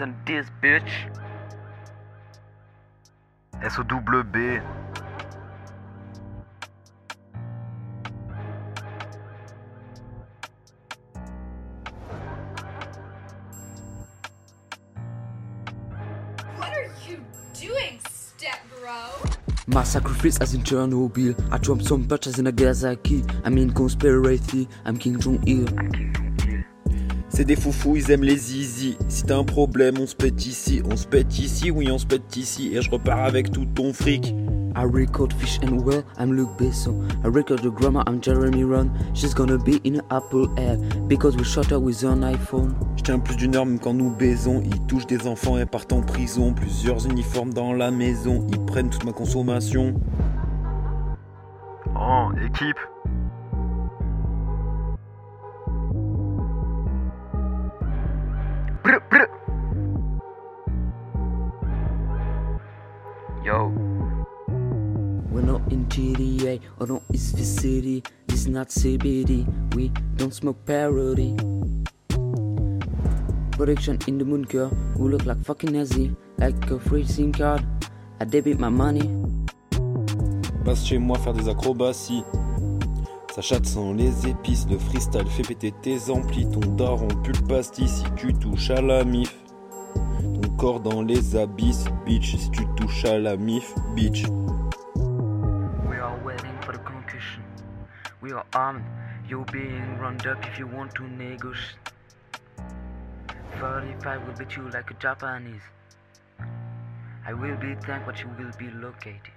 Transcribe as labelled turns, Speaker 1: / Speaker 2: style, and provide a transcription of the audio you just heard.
Speaker 1: and this bitch. S-O-W-B.
Speaker 2: What are you doing, step bro?
Speaker 3: My sacrifice as in Chernobyl. I drop some batch as in Nagasaki. I'm in conspiracy. I'm King Jong Il.
Speaker 4: C'est des foufous, ils aiment les zizi. Si t'as un problème, on se pète ici. On se pète ici, oui, on se pète ici. Et je repars avec tout ton fric.
Speaker 3: I record fish and well, I'm Luke Besson. I record the grammar, I'm Jeremy Run. She's gonna be in Apple Air because we shot her with an iPhone.
Speaker 4: Je tiens plus d'une heure même quand nous baisons. Ils touchent des enfants et partent en prison. Plusieurs uniformes dans la maison. Ils prennent toute ma consommation.
Speaker 1: Oh, équipe. Brr, brr. Yo,
Speaker 3: We're not in GTA or not East City. This is not CBD. We don't smoke parody. Production in the bunker. We look like fucking Nazi. Like a free SIM card. I debit my money.
Speaker 4: Passe chez moi faire des acrobaties. Ça chatte sans les épices, le freestyle fait péter tes amplis, ton daron pue le pastis si tu touches à la mif. Ton corps dans les abysses, bitch, si tu touches à la mif, bitch.
Speaker 3: We are waiting for the concussion. We are armed. You're being rounded up if you want to negotiate. 45 will beat you like a Japanese. I will be tank, but you will be located.